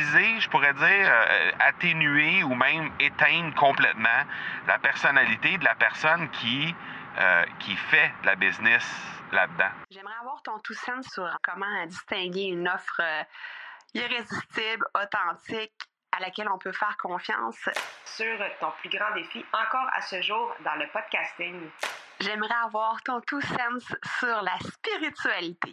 je pourrais dire, euh, atténuer ou même éteindre complètement la personnalité de la personne qui, euh, qui fait la business là-dedans. J'aimerais avoir ton tout sens sur comment distinguer une offre euh, irrésistible, authentique, à laquelle on peut faire confiance. Sur ton plus grand défi encore à ce jour dans le podcasting. J'aimerais avoir ton tout sens sur la spiritualité.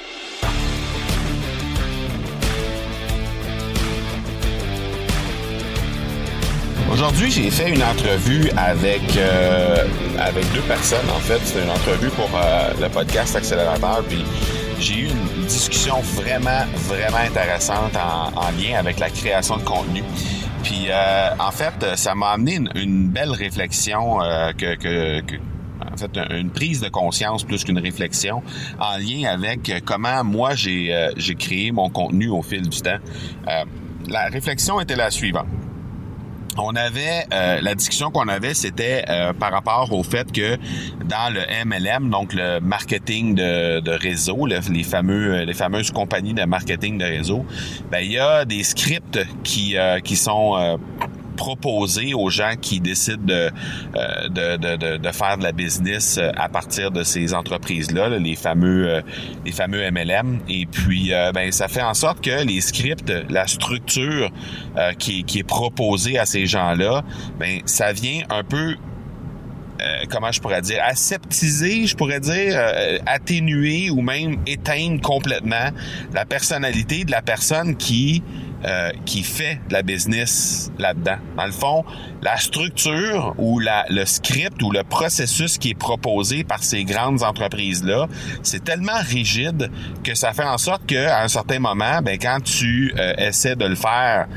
Aujourd'hui, j'ai fait une entrevue avec euh, avec deux personnes. En fait, c'est une entrevue pour euh, le podcast Accélérateur. Puis j'ai eu une discussion vraiment vraiment intéressante en, en lien avec la création de contenu. Puis euh, en fait, ça m'a amené une, une belle réflexion euh, que, que, que en fait, une prise de conscience plus qu'une réflexion en lien avec comment moi j'ai euh, créé mon contenu au fil du temps. Euh, la réflexion était la suivante on avait euh, la discussion qu'on avait, c'était euh, par rapport au fait que dans le MLM, donc le marketing de, réseau, les fameux les fameuses compagnies de marketing de réseau, ben il y a des scripts qui euh, qui sont proposer aux gens qui décident de, euh, de, de, de, faire de la business euh, à partir de ces entreprises-là, les fameux euh, les fameux MLM. Et puis, ben, ça fait en sorte que les scripts, la structure qui, qui est proposée à ces gens-là, ben, ça vient un peu comment je pourrais dire, aseptiser, je pourrais dire, atténuer ou même éteindre complètement la personnalité de la personne qui euh, qui fait la business là-dedans. Dans le fond, la structure ou le script ou le processus qui est proposé par ces grandes entreprises-là, c'est tellement rigide que ça fait en sorte qu'à un certain moment, ben, quand tu euh, essaies de le faire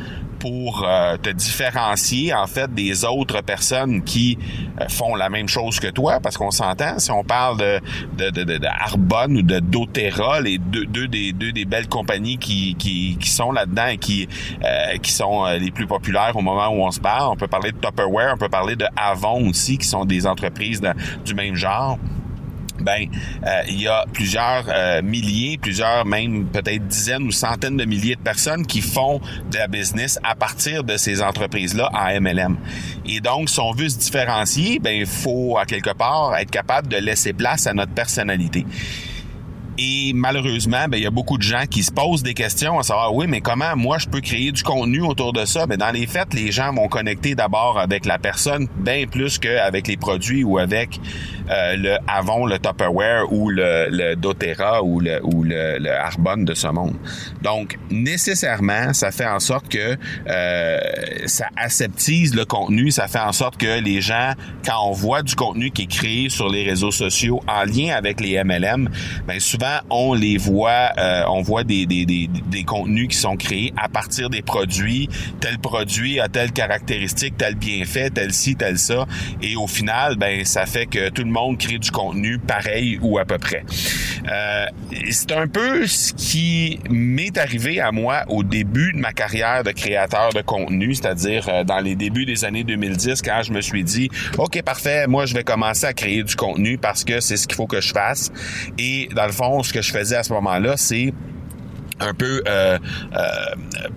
pour euh, te différencier en fait des autres personnes qui euh, font la même chose que toi parce qu'on s'entend si on parle de de, de, de, Arbonne ou de doTERRA les deux, deux des deux des belles compagnies qui qui, qui sont là-dedans et qui euh, qui sont les plus populaires au moment où on se parle. On peut parler de Tupperware on peut parler de Avon aussi qui sont des entreprises du même genre ben euh, il y a plusieurs euh, milliers, plusieurs même peut-être dizaines ou centaines de milliers de personnes qui font de la business à partir de ces entreprises-là en MLM. Et donc, si on veut se différencier, ben il faut à quelque part être capable de laisser place à notre personnalité. Et malheureusement, ben, il y a beaucoup de gens qui se posent des questions à savoir, oui, mais comment moi je peux créer du contenu autour de ça? Ben, dans les faits, les gens vont connecter d'abord avec la personne bien plus qu'avec les produits ou avec euh, le Avon, le Tupperware ou le, le doTERRA ou le, ou le, le Arbonne de ce monde. Donc, nécessairement, ça fait en sorte que euh, ça aseptise le contenu, ça fait en sorte que les gens, quand on voit du contenu qui est créé sur les réseaux sociaux en lien avec les MLM, ben souvent on les voit, euh, on voit des, des, des, des, contenus qui sont créés à partir des produits. Tel produit a telle caractéristique, tel bienfait, tel ci, tel ça. Et au final, ben ça fait que tout le monde crée du contenu pareil ou à peu près. Euh, c'est un peu ce qui m'est arrivé à moi au début de ma carrière de créateur de contenu, c'est-à-dire euh, dans les débuts des années 2010, quand je me suis dit, OK, parfait, moi je vais commencer à créer du contenu parce que c'est ce qu'il faut que je fasse. Et dans le fond, ce que je faisais à ce moment-là, c'est un peu euh, euh,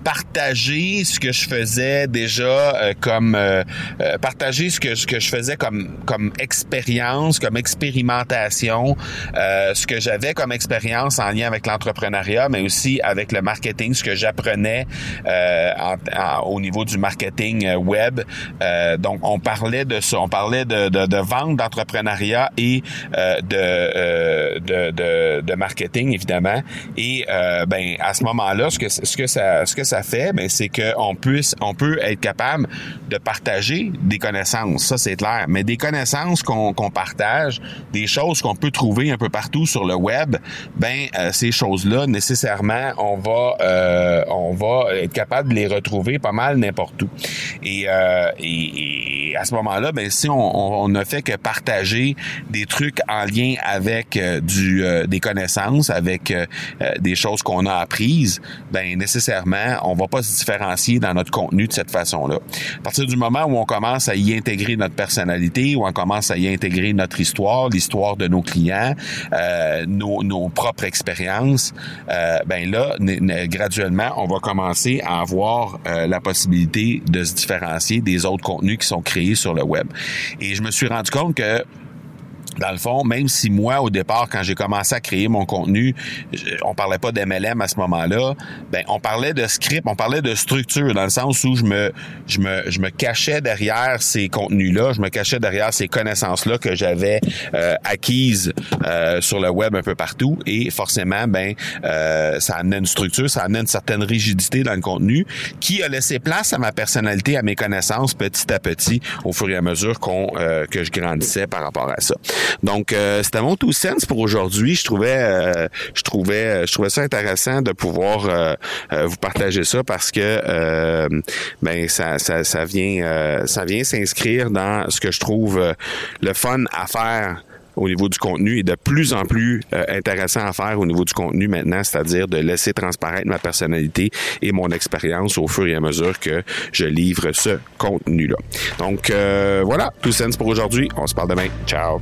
partager ce que je faisais déjà euh, comme euh, euh, partager ce que ce que je faisais comme comme expérience comme expérimentation ce que j'avais comme expérience en lien avec l'entrepreneuriat mais aussi avec le marketing ce que j'apprenais au niveau du marketing web. Donc on parlait de ça. On parlait de, de, de vente d'entrepreneuriat et de, de, de, de marketing évidemment. Et ben ben à ce moment-là, ce que ce que ça ce que ça fait, ben c'est qu'on puisse on peut être capable de partager des connaissances, ça c'est clair, mais des connaissances qu'on qu'on partage, des choses qu'on peut trouver un peu partout sur le web, ben euh, ces choses-là nécessairement on va euh, on va être capable de les retrouver pas mal n'importe où. Et, euh, et, à ce moment-là, ben si on, on, ne fait que partager des trucs en lien avec du des connaissances, avec des choses qu'on a apprises, ben nécessairement on va pas se différencier dans notre contenu de cette façon-là. À partir du moment où on commence à y intégrer notre personnalité, où on commence à y intégrer notre histoire, l'histoire de nos clients, euh, nos, nos, propres expériences, euh, ben là, graduellement, on va commencer à avoir euh, la possibilité de se différencier des autres contenus qui sont créés sur le web. Et je me suis rendu compte que dans le fond, même si moi, au départ, quand j'ai commencé à créer mon contenu, on parlait pas d'MLM à ce moment-là, ben, on parlait de script, on parlait de structure, dans le sens où je me, je me, je me cachais derrière ces contenus-là, je me cachais derrière ces connaissances-là que j'avais euh, acquises euh, sur le web un peu partout, et forcément, ben, euh, ça amenait une structure, ça amenait une certaine rigidité dans le contenu, qui a laissé place à ma personnalité, à mes connaissances, petit à petit, au fur et à mesure qu'on, que je grandissais par rapport à ça. Donc, euh, c'était mon tout sens pour aujourd'hui. Je trouvais, euh, je trouvais, je trouvais ça intéressant de pouvoir euh, vous partager ça parce que ben ça, ça, ça vient, ça vient s'inscrire dans ce que je trouve le fun à faire au niveau du contenu et de plus en plus intéressant à faire au niveau du contenu maintenant, c'est-à-dire de laisser transparaître ma personnalité et mon expérience au fur et à mesure que je livre ce contenu-là. Donc voilà, tout sens pour aujourd'hui. On se parle demain. Ciao.